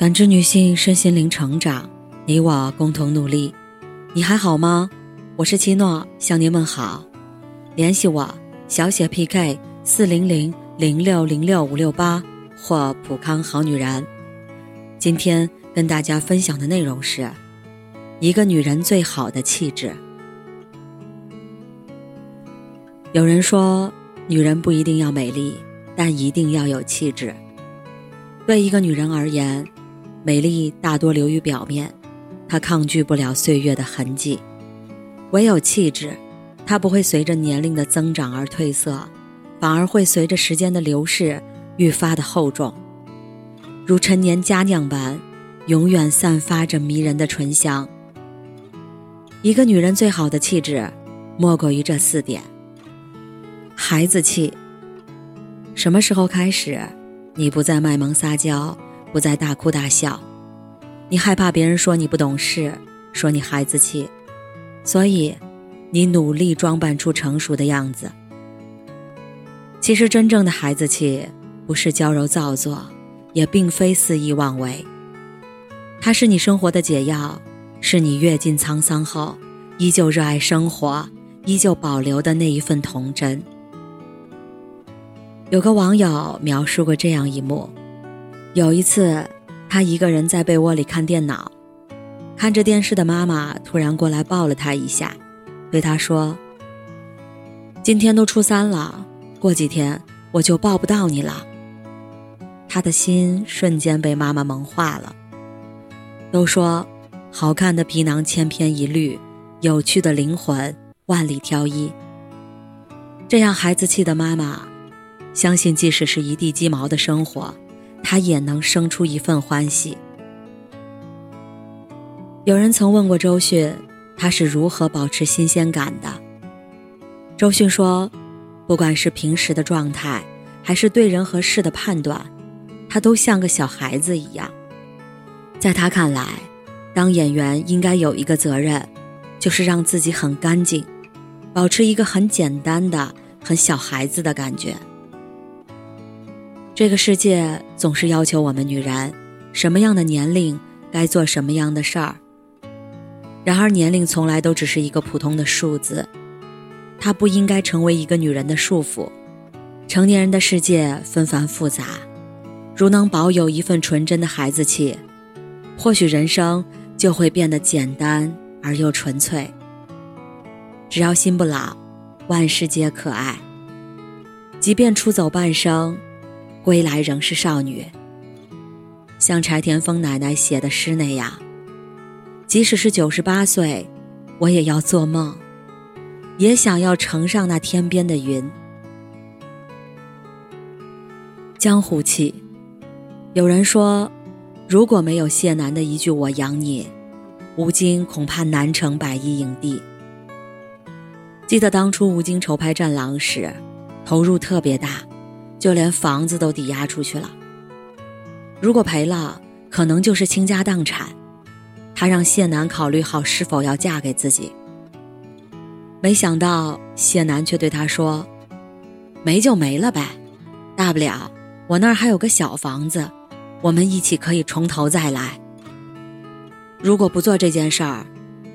感知女性身心灵成长，你我共同努力。你还好吗？我是七诺，向您问好。联系我小写 PK 四零零零六零六五六八或普康好女人。今天跟大家分享的内容是：一个女人最好的气质。有人说，女人不一定要美丽，但一定要有气质。对一个女人而言，美丽大多流于表面，它抗拒不了岁月的痕迹；唯有气质，它不会随着年龄的增长而褪色，反而会随着时间的流逝愈发的厚重，如陈年佳酿般，永远散发着迷人的醇香。一个女人最好的气质，莫过于这四点：孩子气。什么时候开始，你不再卖萌撒娇？不再大哭大笑，你害怕别人说你不懂事，说你孩子气，所以你努力装扮出成熟的样子。其实真正的孩子气，不是娇柔造作，也并非肆意妄为，它是你生活的解药，是你阅尽沧桑后依旧热爱生活、依旧保留的那一份童真。有个网友描述过这样一幕。有一次，他一个人在被窝里看电脑，看着电视的妈妈突然过来抱了他一下，对他说：“今天都初三了，过几天我就抱不到你了。”他的心瞬间被妈妈萌化了。都说，好看的皮囊千篇一律，有趣的灵魂万里挑一。这样孩子气的妈妈，相信即使是一地鸡毛的生活。他也能生出一份欢喜。有人曾问过周迅，他是如何保持新鲜感的？周迅说，不管是平时的状态，还是对人和事的判断，他都像个小孩子一样。在他看来，当演员应该有一个责任，就是让自己很干净，保持一个很简单的、很小孩子的感觉。这个世界总是要求我们女人，什么样的年龄该做什么样的事儿。然而，年龄从来都只是一个普通的数字，它不应该成为一个女人的束缚。成年人的世界纷繁复杂，如能保有一份纯真的孩子气，或许人生就会变得简单而又纯粹。只要心不老，万事皆可爱。即便出走半生。归来仍是少女，像柴田丰奶奶写的诗那样，即使是九十八岁，我也要做梦，也想要乘上那天边的云。江湖气，有人说，如果没有谢楠的一句“我养你”，吴京恐怕难成百亿影帝。记得当初吴京筹拍《战狼》时，投入特别大。就连房子都抵押出去了。如果赔了，可能就是倾家荡产。他让谢楠考虑好是否要嫁给自己。没想到谢楠却对他说：“没就没了呗，大不了我那儿还有个小房子，我们一起可以从头再来。如果不做这件事儿，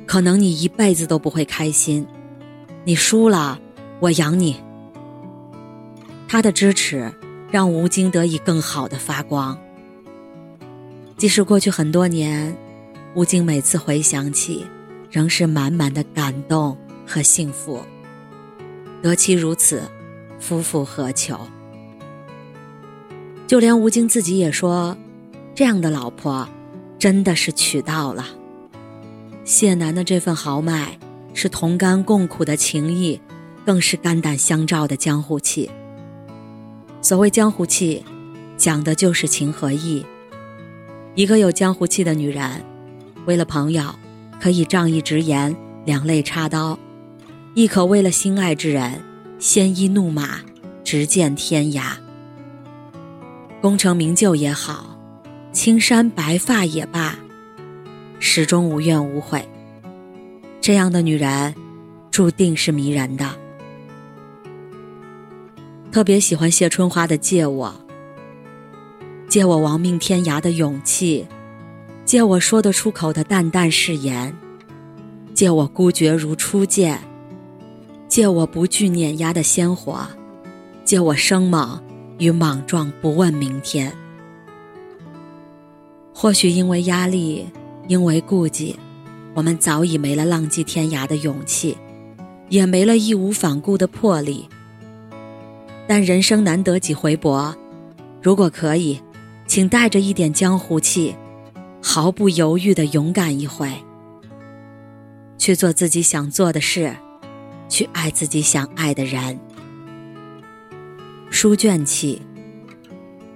可能你一辈子都不会开心。你输了，我养你。”他的支持，让吴京得以更好的发光。即使过去很多年，吴京每次回想起，仍是满满的感动和幸福。得妻如此，夫复何求？就连吴京自己也说，这样的老婆，真的是娶到了。谢楠的这份豪迈，是同甘共苦的情谊，更是肝胆相照的江湖气。所谓江湖气，讲的就是情和义。一个有江湖气的女人，为了朋友，可以仗义直言，两肋插刀；亦可为了心爱之人，鲜衣怒马，直剑天涯。功成名就也好，青山白发也罢，始终无怨无悔。这样的女人，注定是迷人的。特别喜欢谢春花的《借我》，借我亡命天涯的勇气借我说得出口的淡淡誓言，借我孤绝如初见，借我不惧碾压的鲜活，借我生猛与莽撞，不问明天。或许因为压力，因为顾忌，我们早已没了浪迹天涯的勇气，也没了义无反顾的魄力。但人生难得几回搏，如果可以，请带着一点江湖气。毫不犹豫的勇敢一回，去做自己想做的事，去爱自己想爱的人。书卷气。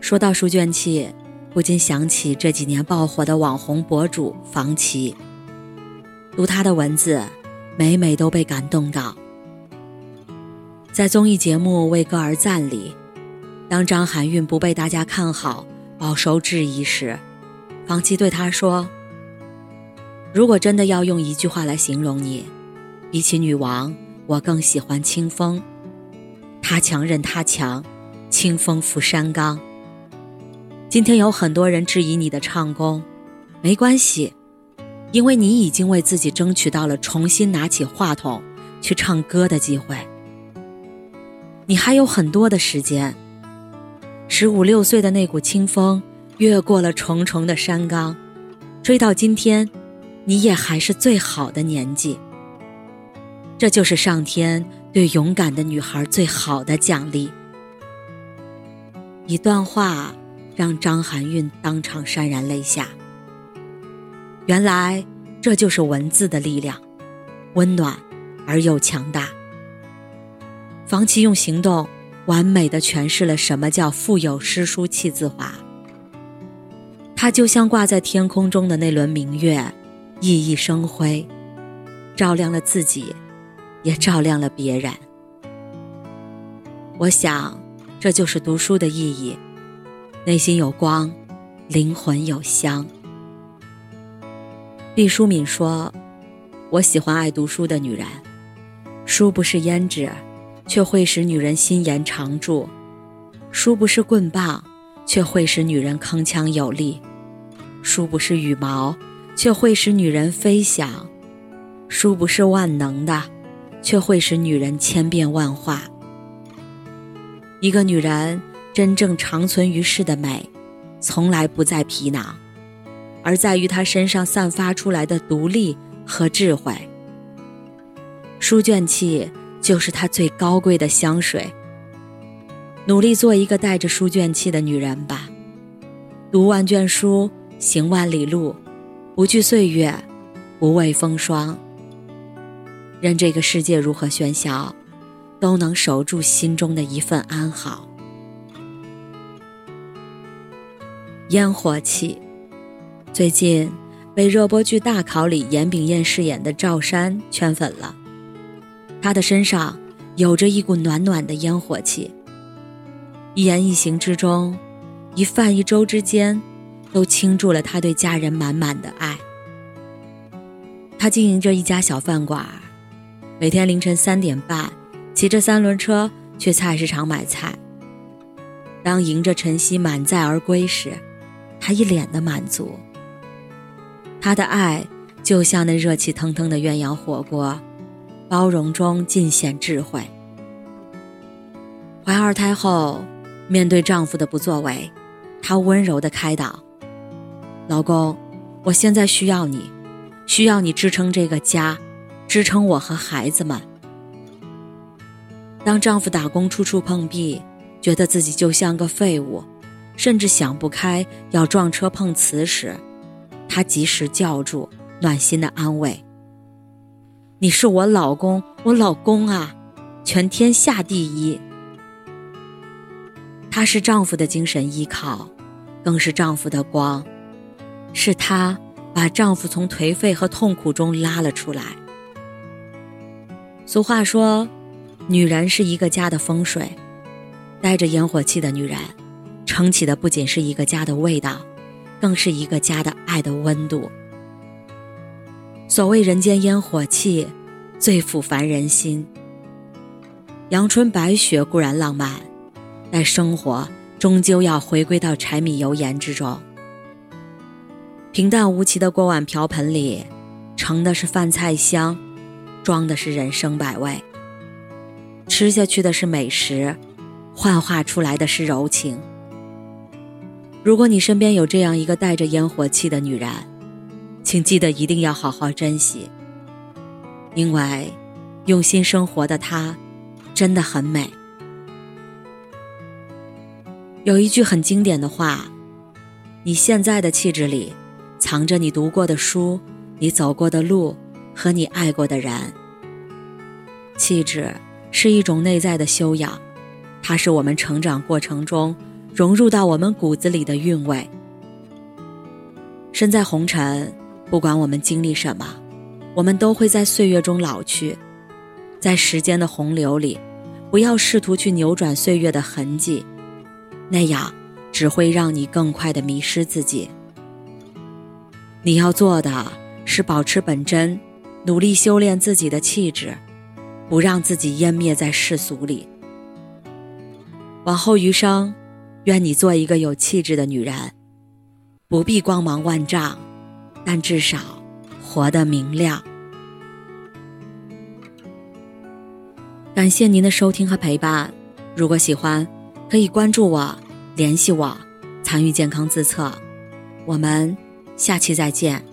说到书卷气，不禁想起这几年爆火的网红博主房琪。读他的文字，每每都被感动到。在综艺节目《为歌而赞》里，当张含韵不被大家看好，饱受质疑时。房琪对她说：“如果真的要用一句话来形容你，比起女王，我更喜欢清风。他强任他强，清风拂山岗。今天有很多人质疑你的唱功，没关系，因为你已经为自己争取到了重新拿起话筒去唱歌的机会。你还有很多的时间。十五六岁的那股清风。”越过了重重的山岗，追到今天，你也还是最好的年纪。这就是上天对勇敢的女孩最好的奖励。一段话让张含韵当场潸然泪下。原来这就是文字的力量，温暖而又强大。房琪用行动完美的诠释了什么叫腹有诗书气自华。它就像挂在天空中的那轮明月，熠熠生辉，照亮了自己，也照亮了别人。我想，这就是读书的意义：内心有光，灵魂有香。毕淑敏说：“我喜欢爱读书的女人，书不是胭脂，却会使女人心颜常驻；书不是棍棒，却会使女人铿锵有力。”书不是羽毛，却会使女人飞翔；书不是万能的，却会使女人千变万化。一个女人真正长存于世的美，从来不在皮囊，而在于她身上散发出来的独立和智慧。书卷气就是她最高贵的香水。努力做一个带着书卷气的女人吧，读万卷书。行万里路，不惧岁月，不畏风霜。任这个世界如何喧嚣，都能守住心中的一份安好。烟火气，最近被热播剧《大考》里严炳彦饰演的赵山圈粉了。他的身上有着一股暖暖的烟火气。一言一行之中，一饭一粥之间。都倾注了他对家人满满的爱。他经营着一家小饭馆，每天凌晨三点半，骑着三轮车去菜市场买菜。当迎着晨曦满载而归时，他一脸的满足。他的爱就像那热气腾腾的鸳鸯火锅，包容中尽显智慧。怀二胎后，面对丈夫的不作为，她温柔的开导。老公，我现在需要你，需要你支撑这个家，支撑我和孩子们。当丈夫打工处处碰壁，觉得自己就像个废物，甚至想不开要撞车碰瓷时，她及时叫住，暖心的安慰：“你是我老公，我老公啊，全天下第一。”她是丈夫的精神依靠，更是丈夫的光。是她把丈夫从颓废和痛苦中拉了出来。俗话说，女人是一个家的风水，带着烟火气的女人，撑起的不仅是一个家的味道，更是一个家的爱的温度。所谓人间烟火气，最抚凡人心。阳春白雪固然浪漫，但生活终究要回归到柴米油盐之中。平淡无奇的锅碗瓢盆里，盛的是饭菜香，装的是人生百味。吃下去的是美食，幻化出来的是柔情。如果你身边有这样一个带着烟火气的女人，请记得一定要好好珍惜，因为用心生活的她真的很美。有一句很经典的话：“你现在的气质里，藏着你读过的书、你走过的路和你爱过的人。”气质。是一种内在的修养，它是我们成长过程中融入到我们骨子里的韵味。身在红尘，不管我们经历什么，我们都会在岁月中老去。在时间的洪流里，不要试图去扭转岁月的痕迹，那样只会让你更快的迷失自己。你要做的是保持本真，努力修炼自己的气质。不让自己湮灭在世俗里。往后余生，愿你做一个有气质的女人，不必光芒万丈，但至少活得明亮。感谢您的收听和陪伴。如果喜欢，可以关注我，联系我，参与健康自测。我们下期再见。